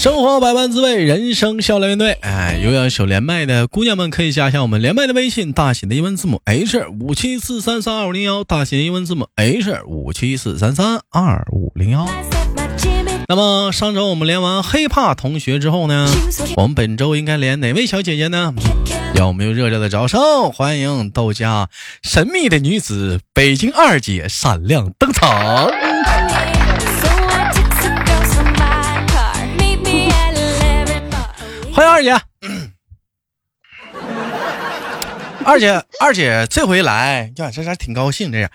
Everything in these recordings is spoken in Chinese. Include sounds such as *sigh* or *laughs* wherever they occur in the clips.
生活百般滋味，人生笑来面对。哎，有要求连麦的姑娘们可以加一下我们连麦的微信，大写的英文字母 H 五七四三三二五零幺，大写的英文字母 H 五七四三三二五零幺。那么上周我们连完黑怕同学之后呢，我们本周应该连哪位小姐姐呢？让我们用热烈的掌声欢迎豆家神秘的女子北京二姐闪亮登场。欢迎二姐，*coughs* 二姐，二姐这回来呀，这还挺高兴。这样，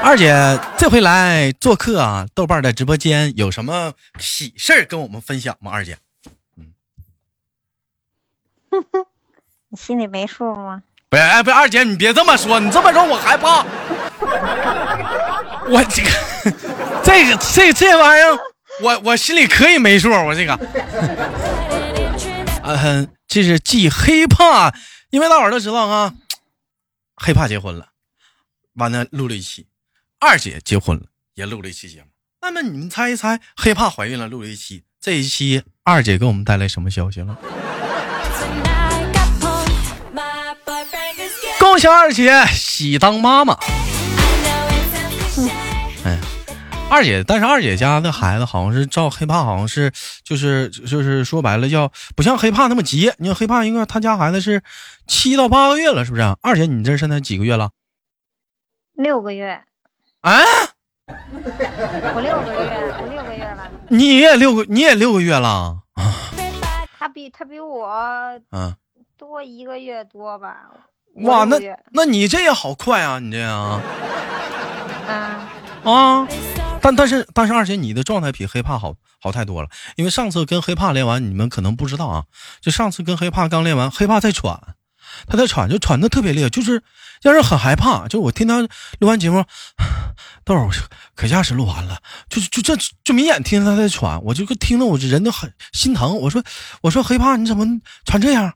二姐这回来做客啊，豆瓣的直播间有什么喜事儿跟我们分享吗？二姐，嗯，*laughs* 你心里没数吗？不是，哎，不是，二姐，你别这么说，你这么说我害怕。我这个，这个，这这玩意儿，我我心里可以没数，我这个。嗯，这是继黑怕，因为大伙儿都知道啊，*tsk* 黑怕结婚了，完了录了一期，二姐结婚了也录了一期节目。那么你们猜一猜，黑怕怀孕了录了一期，这一期二姐给我们带来什么消息了？恭喜二姐喜当妈妈！二姐，但是二姐家的孩子好像是照黑怕，好像是就是就是说白了叫不像黑怕那么急。你看黑怕应该他家孩子是七到八个月了，是不是？二姐，你这现在几个月了？六个月。啊？我六个月，我六个月了。你也六个，你也六个月了啊？他比他比我嗯多一个月多吧？哇，那那你这也好快啊！你这样。啊啊。但但是但是二姐，你的状态比黑怕好好太多了。因为上次跟黑怕练完，你们可能不知道啊。就上次跟黑怕刚练完，黑怕在喘，他在喘，就喘的特别厉害，就是让人很害怕。就我听他录完节目，豆儿可下是录完了，就就这就明眼听他在喘，我就听得我这人都很心疼。我说我说黑怕你怎么喘这样？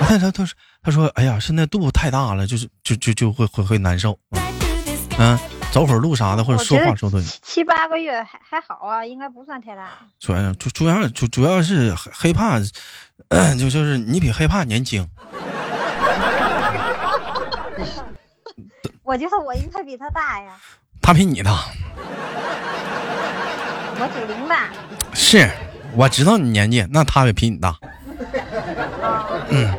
他 *laughs* 他他说他说哎呀，现在肚子太大了，就是就就就会会会难受，*laughs* 嗯。走会儿路啥的，或者说话说的，七八个月还还好啊，应该不算太大。主要主主要主主要是黑怕，就 *clears throat* 就是你比黑怕年轻。我觉得我应该比他大呀。他比你大。我九零的。是，我知道你年纪，那他也比你大。嗯。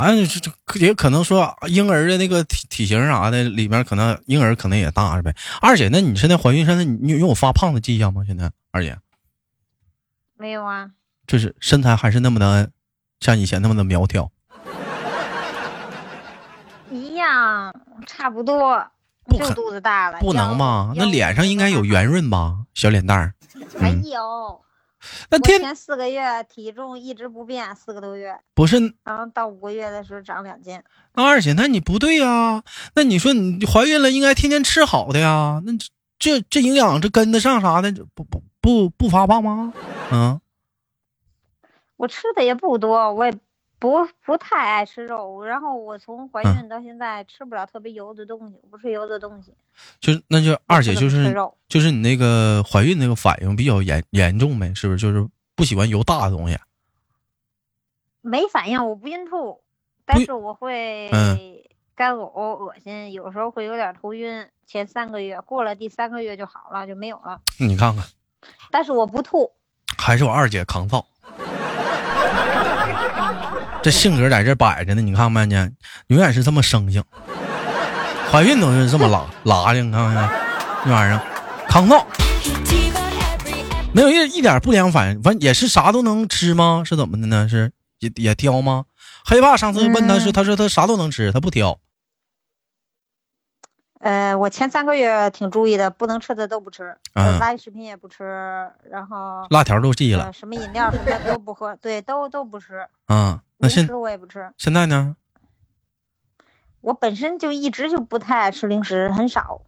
哎，这这也可能说婴儿的那个体体型啥的，里面可能婴儿可能也大呗。二姐，那你现在怀孕，现在你有发胖的迹象吗？现在二姐没有啊，就是身材还是那么的像以前那么的苗条，一样差不多，就肚子大了。不能吗？那脸上应该有圆润吧，小脸蛋儿。没有。那前四个月体重一直不变，四个多月不是，然后到五个月的时候长两斤。那二姐，那你不对呀？那你说你怀孕了，应该天天吃好的呀？那这这营养这跟得上啥的？不不不不发胖吗？嗯，我吃的也不多，我也。不不太爱吃肉，然后我从怀孕到现在吃不了特别油的东西，不吃油的东西。就那就二姐就是就是你那个怀孕那个反应比较严严重呗，是不是？就是不喜欢油大的东西。没反应，我不孕吐，但是我会干呕、恶心，有时候会有点头晕。前三个月过了，第三个月就好了，就没有了。你看看，但是我不吐，还是我二姐抗造。*laughs* 这性格在这摆着呢，你看没见？永远是这么生性，怀孕都是这么拉拉的，你看看那玩意儿，抗造，没有一一点不良反应，反正也是啥都能吃吗？是怎么的呢？是也也挑吗？黑爸上次问他是，他说他啥都能吃，他不挑。呃，我前三个月挺注意的，不能吃的都不吃，垃圾食品也不吃，然后辣条都戒了，什么饮料什么都不喝，对，都都不吃。嗯，那现我也不吃。现在呢？我本身就一直就不太爱吃零食，很少。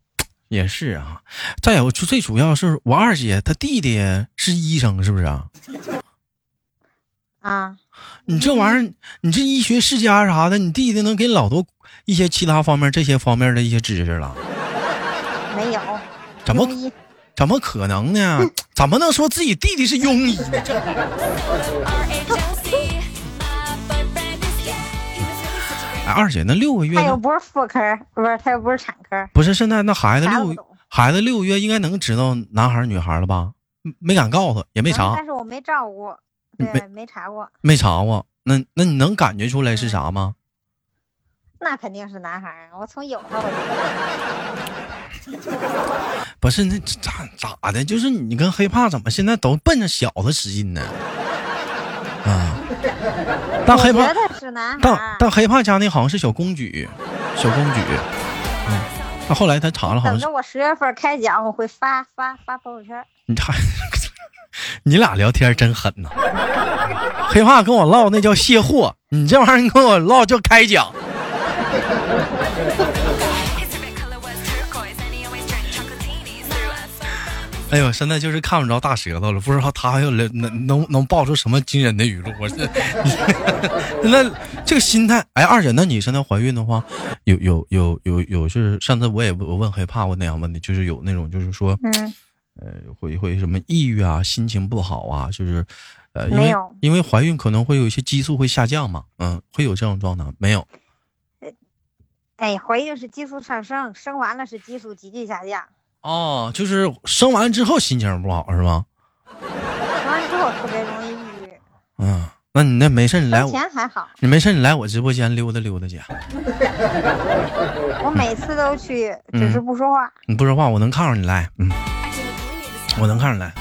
也是啊，再有就最主要是我二姐她弟弟是医生，是不是啊？啊，你这玩意儿，你这医学世家啥的，你弟弟能给老多一些其他方面这些方面的一些知识了？没有。怎么怎么可能呢？怎么能说自己弟弟是庸医呢？哎，二姐，那六个月他又不是妇科，不是他又不是产科。不是，现在那孩子六孩子六个月应该能知道男孩女孩了吧？没敢告诉，也没查。但是我没照顾，对，没查过。没查过，那那你能感觉出来是啥吗？那肯定是男孩，我从有他我就。*laughs* 不是，那咋咋的？就是你跟黑怕怎么现在都奔着小子使劲呢？啊！但黑怕，但但黑怕家那好像是小公举，小公举。嗯，那后来他查了，好像。等着我十月份开奖，我会发发发朋友圈。你看，你俩聊天真狠呐！黑怕跟我唠那叫卸货，你这玩意儿跟我唠叫开奖。哎呦，现在就是看不着大舌头了，不知道他还有能能能爆出什么惊人的语录。*laughs* 我这，那这个心态，哎，二姐，那你现在怀孕的话，有有有有有是上次我也我问害怕过那样问题，就是有那种就是说，嗯，呃，会会什么抑郁啊，心情不好啊，就是呃，没有，因为怀孕可能会有一些激素会下降嘛，嗯，会有这种状态没有？哎，怀孕是激素上升，生完了是激素急剧下降。哦，就是生完之后心情不好是吧？生完之后特别容易抑郁。嗯，那你那没事，你来我。前还好。你没事，你来我直播间溜达溜达去。*laughs* 我每次都去，只是不说话。你不说话，我能看着你来。嗯，我能看着来。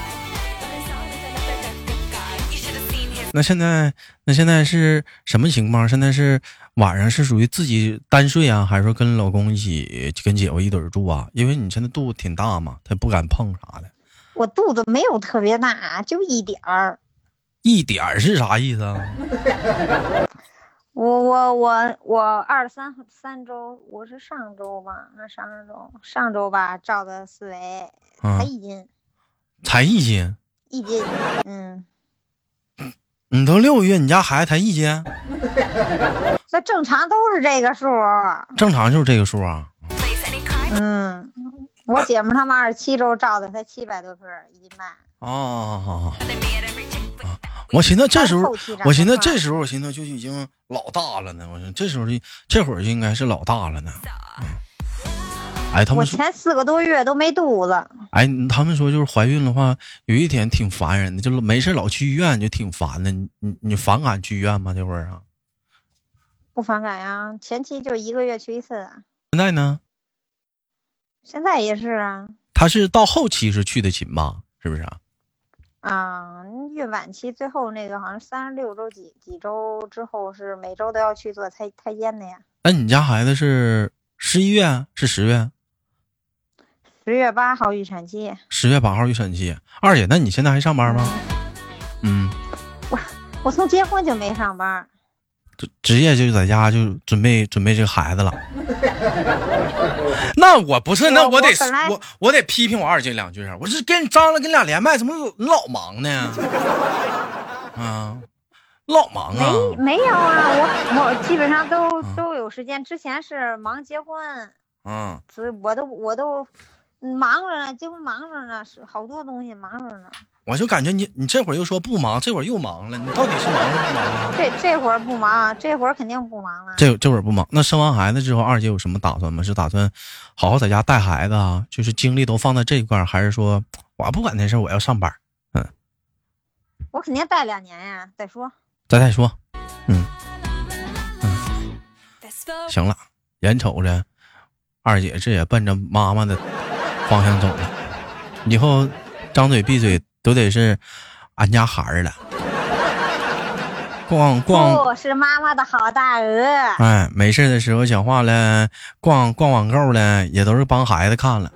那现在，那现在是什么情况？现在是晚上是属于自己单睡啊，还是说跟老公一起跟姐夫一堆住啊？因为你现在肚子挺大嘛，他不敢碰啥的。我肚子没有特别大，就一点儿。一点儿是啥意思啊？我我我我二三三周，我是上周吧？那上周上周吧，照的四维，才一斤。才一斤。一斤，嗯。你都六个月，你家孩子才一斤？那正常都是这个数。正常就是这个数啊。嗯，我姐们他们二十七周照的才七百多克，一斤半。哦。我寻思这时候，我寻思这时候，我寻思就已经老大了呢。我说这时候就这会儿就应该是老大了呢。哎，他们我前四个多月都没肚子。哎，他们说就是怀孕的话，有一点挺烦人的，就是没事老去医院，就挺烦的。你你你反感去医院吗？这会儿啊？不反感呀，前期就一个月去一次。现在呢？现在也是啊。他是到后期是去的勤吧？是不是啊？啊，孕晚期最后那个好像三十六周几几周之后是每周都要去做胎胎监的呀。那你家孩子是十一月是十月？十月八号预产期，十月八号预产期。二姐，那你现在还上班吗？嗯，我我从结婚就没上班，就职业就在家就准备准备这个孩子了。*laughs* 那我不是，那我得我我得批评我二姐两句啊！我是跟你张了，跟你俩连麦，怎么老忙呢？*laughs* 啊，老忙啊！没没有啊，我我基本上都都有时间。之前是忙结婚，嗯，所以我都我都。忙着呢，结婚忙着呢，是好多东西忙着呢。我就感觉你，你这会儿又说不忙，这会儿又忙了，你到底是忙是不忙啊？这这会儿不忙，这会儿肯定不忙了。这这会儿不忙，那生完孩子之后，二姐有什么打算吗？是打算好好在家带孩子啊？就是精力都放在这一块，还是说我不管那事儿，我要上班？嗯，我肯定带两年呀，再说。再再说，嗯嗯，行了，眼瞅着二姐这也奔着妈妈的。方向走了，以后张嘴闭嘴都得是俺家孩儿了。*laughs* 逛逛，我是妈妈的好大鹅。哎，没事的时候讲话了，逛逛网购了，也都是帮孩子看了。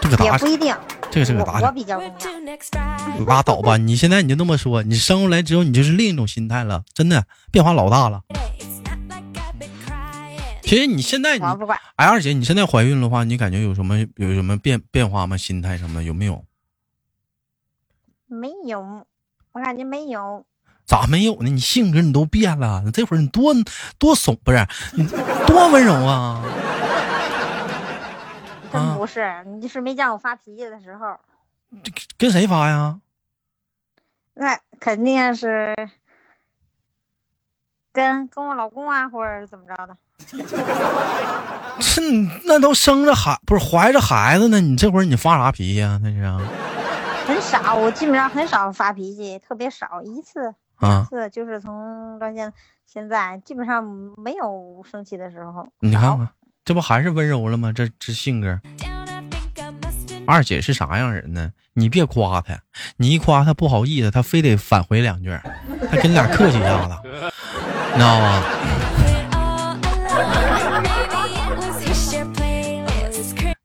这个打也不一定，这个是个打我比较重要。拉倒吧，你现在你就那么说，你生出来之后你就是另一种心态了，真的变化老大了。其实你现在你，哎，二姐，你现在怀孕的话，你感觉有什么有什么变变化吗？心态什么的有没有？没有，我感觉没有。咋没有呢？你性格你都变了，这会儿你多多怂，不是你多温柔啊？*laughs* 真不是，你就是没见我发脾气的时候。跟谁发呀？那肯定是跟跟我老公啊，或者是怎么着的。*laughs* 是，那都生着孩不是怀着孩子呢？你这会儿你发啥脾气啊？那是啊。很少，我基本上很少发脾气，特别少一次。啊，次就是从到现现在，基本上没有生气的时候。你看看，这不还是温柔了吗？这这性格。二姐是啥样人呢？你别夸她，你一夸她不好意思，她非得返回两句，她跟你俩客气一下子，你知道吗？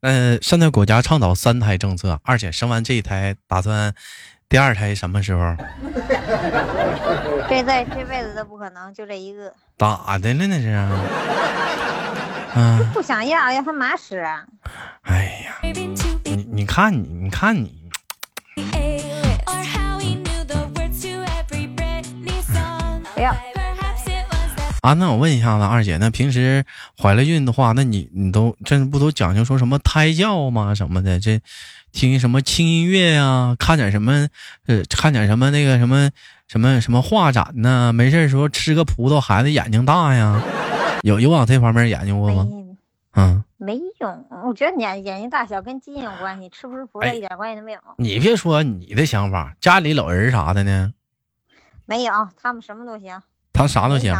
嗯，现在国家倡导三胎政策，二姐生完这一胎，打算。第二胎什么时候？这在这辈子都不可能，就这一个。咋的了那是？*laughs* 嗯，不想要，要他妈使。哎呀，你你看你你看你。不要。啊，那我问一下子，二姐，那平时怀了孕的话，那你你都这不都讲究说什么胎教吗？什么的这？听什么轻音乐呀？看点什么？呃，看点什么那个什么什么什么画展呢？没事时候吃个葡萄，孩子眼睛大呀？有有往这方面研究过吗？嗯，没有。我觉得眼眼睛大小跟基因有关系，吃不吃葡萄一点关系都没有。你别说你的想法，家里老人啥的呢？没有，他们什么都行。他啥都行。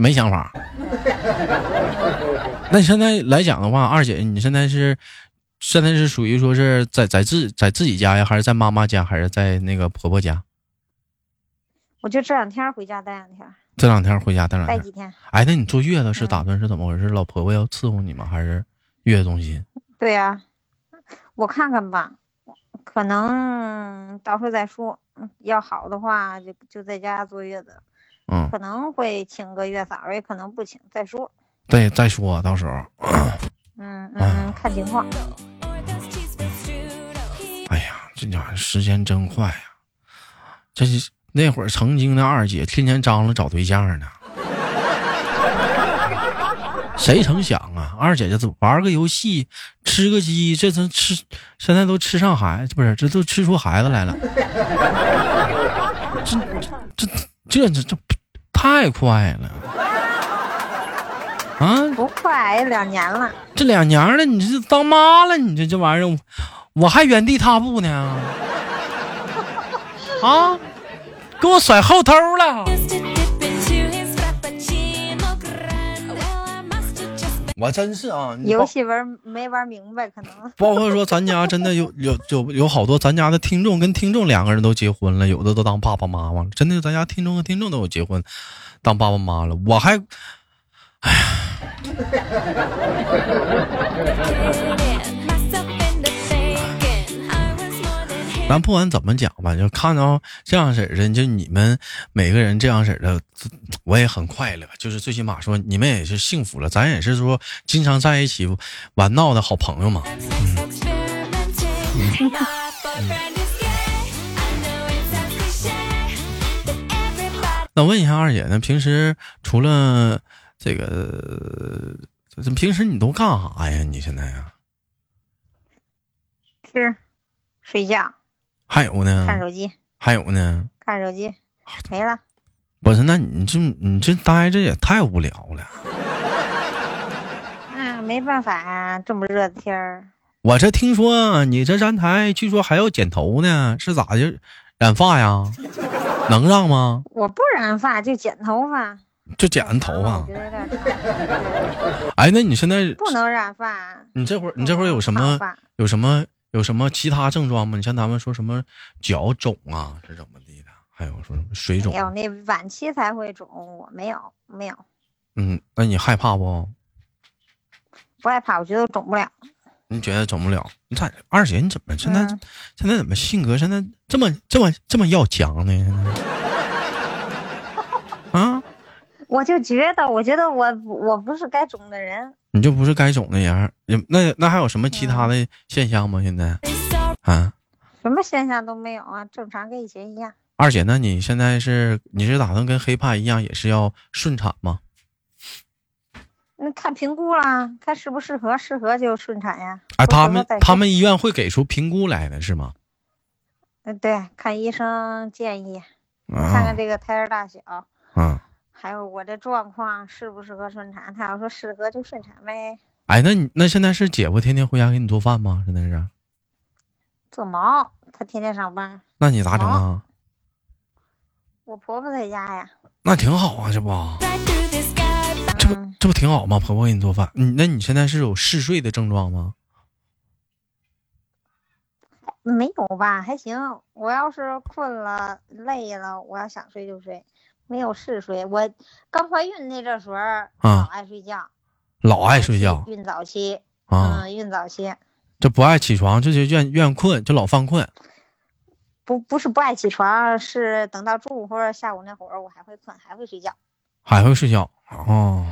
没想法。没想法。那你现在来讲的话，二姐，你现在是？现在是属于说是在在自在自己家呀，还是在妈妈家，还是在那个婆婆家？我就这两天回家待两天。这两天回家待两天。待几天？哎，那你坐月子是打算是怎么回事？老婆婆要伺候你吗？还是月子中心？对呀，我看看吧，可能到时候再说。要好的话，就就在家坐月子。嗯。可能会请个月嫂，也可能不请，再说。对，再说到时候。嗯嗯，看情况。哎呀，这家伙时间真快呀！这是那会儿曾经的二姐，天天张罗找对象呢。谁成想啊，二姐这玩个游戏，吃个鸡，这都吃，现在都吃上孩子，不是，这都吃出孩子来了。这这这这这太快了。啊，不快，两年了。这两年了，你这当妈了，你这这玩意儿，我还原地踏步呢。啊，给我甩后头了。我真是啊，游戏玩没玩明白，可能。*laughs* 包括说咱家真的有 *laughs* 有有有好多咱家的听众跟听众两个人都结婚了，有的都当爸爸妈妈了。真的，咱家听众和听众都有结婚当爸爸妈了，我还。哎呀！*laughs* 咱不管怎么讲吧，就看到这样式的，就你们每个人这样式的，我也很快乐。就是最起码说，你们也是幸福了，咱也是说经常在一起玩闹的好朋友嘛。嗯那问一下二姐呢？平时除了……这个，这平时你都干啥呀？你现在呀？吃，睡觉，还有呢？看手机，还有呢？看手机，没了。不是，那你这你这待着也太无聊了。*laughs* 嗯，没办法呀，这么热的天儿。我这听说你这站台，据说还要剪头呢，是咋的？染发呀？能让吗？我不染发，就剪头发。就剪头发，哎，那你现在不能染发？你这会儿你这会儿有什么有什么有什么其他症状吗？你像他们说什么脚肿啊，是怎么地的？还有说什么水肿？没有，那晚期才会肿，我没有，没有。嗯，那你害怕不？不害怕，我觉得肿不了。你觉得肿不了？你咋二姐？你怎么现在现在怎么性格现在这么这么这么要强呢？啊？我就觉得，我觉得我我不是该种的人，你就不是该种的人。那那还有什么其他的现象吗？现在啊？什么现象都没有啊，正常跟以前一样。二姐，那你现在是你是打算跟黑怕一样，也是要顺产吗？那看评估啦，看适不适合，适合就顺产呀。啊，他们他们医院会给出评估来的是吗？嗯，对，看医生建议，看看这个胎儿大小，嗯，还有我的状况适不适合顺产。他要说适合就顺产呗。哎，那你那现在是姐夫天天回家给你做饭吗？现在是？做毛，他天天上班。那你咋整啊？我婆婆在家呀。那挺好啊，这不。这不这不挺好吗？婆婆给你做饭，你那你现在是有嗜睡的症状吗？没有吧，还行。我要是困了、累了，我要想睡就睡，没有嗜睡。我刚怀孕那阵时候，老爱睡觉，老爱睡觉。孕早期，嗯，孕早期，这不爱起床，这就愿愿困，就老犯困。不不是不爱起床，是等到中午或者下午那会儿，我还会困，还会睡觉。还会睡觉哦。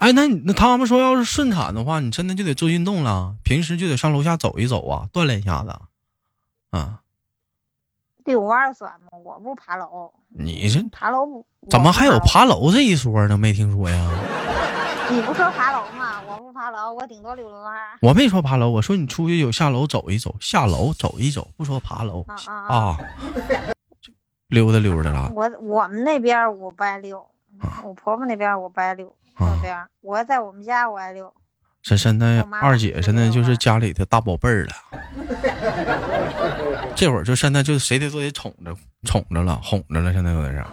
哎，那你那他们说，要是顺产的话，你真的就得做运动了，平时就得上楼下走一走啊，锻炼一下子。啊，遛弯算吗？我不爬楼。你这爬楼不？怎么还有爬楼这一说呢？没听说呀。*laughs* 你不说爬楼吗？我不爬楼，我顶多溜溜弯。我没说爬楼，我说你出去有下楼走一走，下楼走一走，不说爬楼啊。溜达溜达了。我我们那边我不爱溜，我婆婆那边我不爱溜。那边我在我们家我爱溜。这现在二姐现在就是家里的大宝贝儿了。*laughs* 这会儿就现在就谁的都得宠着宠着了，哄着了，现在有点啥。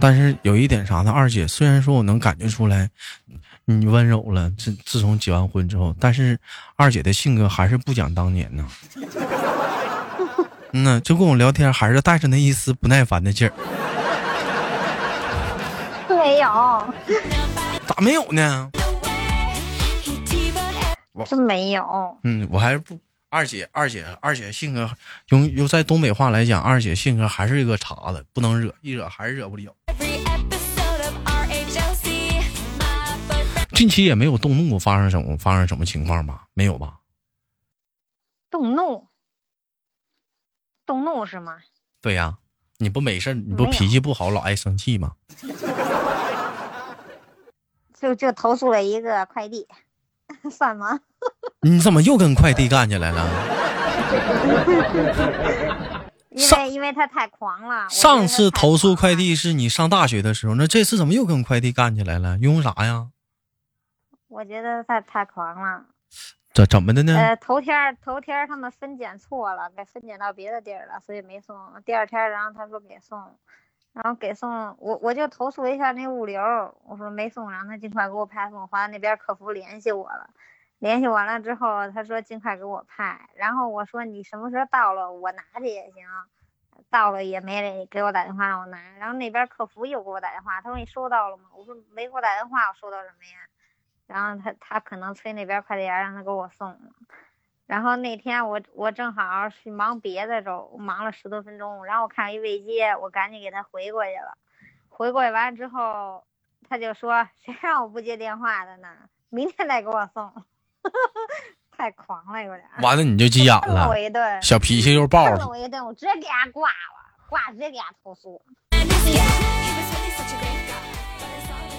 但是有一点啥呢？二姐虽然说我能感觉出来你温柔了，自自从结完婚之后，但是二姐的性格还是不讲当年呢。*laughs* 嗯呐，就跟我聊天还是带着那一丝不耐烦的劲儿。没有，咋没有呢？真没有。嗯，我还是不二姐，二姐，二姐性格用用在东北话来讲，二姐性格还是一个茬子，不能惹，一惹还是惹不了。近期也没有动怒，发生什么发生什么情况吧？没有吧？动怒。动怒是吗？对呀，你不没事你不脾气不好，老爱生气吗？*laughs* 就就投诉了一个快递，*laughs* 算吗？*laughs* 你怎么又跟快递干起来了？*laughs* 因为因为他太狂了。上次投诉快递是你上大学的时候，那这次怎么又跟快递干起来了？因为啥呀？我觉得他太狂了。怎怎么的呢？呃，头天头天他们分拣错了，给分拣到别的地儿了，所以没送。第二天，然后他说给送，然后给送，我我就投诉一下那物流，我说没送，让他尽快给我派送。后来那边客服联系我了，联系完了之后，他说尽快给我派。然后我说你什么时候到了，我拿去也行。到了也没给我打电话让我拿。然后那边客服又给我打电话，他说你收到了吗？我说没给我打电话，我收到什么呀？然后他他可能催那边快递员让他给我送，然后那天我我正好去忙别的，就忙了十多分钟，然后我看一未接，我赶紧给他回过去了。回过去完了之后，他就说：“谁让我不接电话的呢？明天再给我送。*laughs* ”太狂了，有点。完了你就急眼了，我一顿，小脾气又爆了。我一顿，我直接给他挂了，挂直接给他投诉。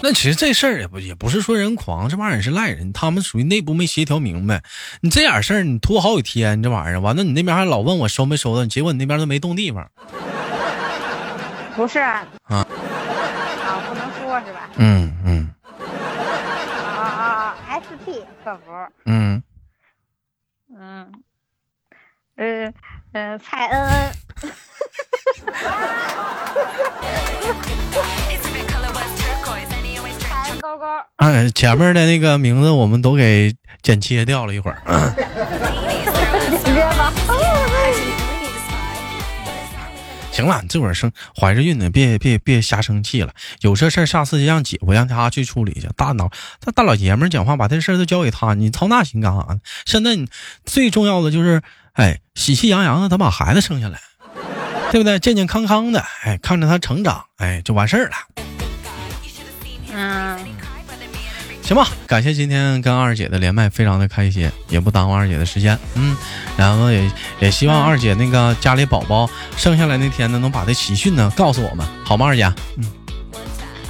那其实这事儿也不也不是说人狂，这玩意儿也是赖人，他们属于内部没协调明白。你这点事儿你拖好几天，这玩意儿完了，你那边还老问我收没收到，结果你那边都没动地方。不是啊，啊，不能说是吧？嗯嗯。啊啊啊！SP 客服。嗯。嗯。嗯嗯，蔡恩恩。*laughs* 哎，前面的那个名字我们都给剪切掉了一会儿。*laughs* 行了，你这会儿生怀着孕呢，别别别瞎生气了。有这事儿，下次就让姐夫让他去处理去。大脑这大老爷们讲话，把这事儿都交给他，你操那心干啥呢？现在你最重要的就是，哎，喜气洋洋的，咱把孩子生下来。对不对？健健康康的，哎，看着他成长，哎，就完事儿了。行吧，感谢今天跟二姐的连麦，非常的开心，也不耽误二姐的时间，嗯，然后也也希望二姐那个家里宝宝生下来那天呢，能把这喜讯呢告诉我们，好吗？二姐，嗯，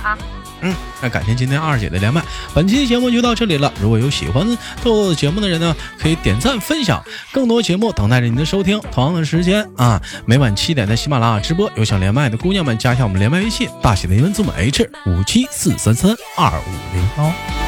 好。嗯，那感谢今天二姐的连麦，本期节目就到这里了。如果有喜欢豆豆节目的人呢，可以点赞分享，更多节目等待着您的收听。同样的时间啊，每晚七点在喜马拉雅直播。有想连麦的姑娘们，加一下我们连麦微信，大写的英文字母 H 五七四三三二五零幺。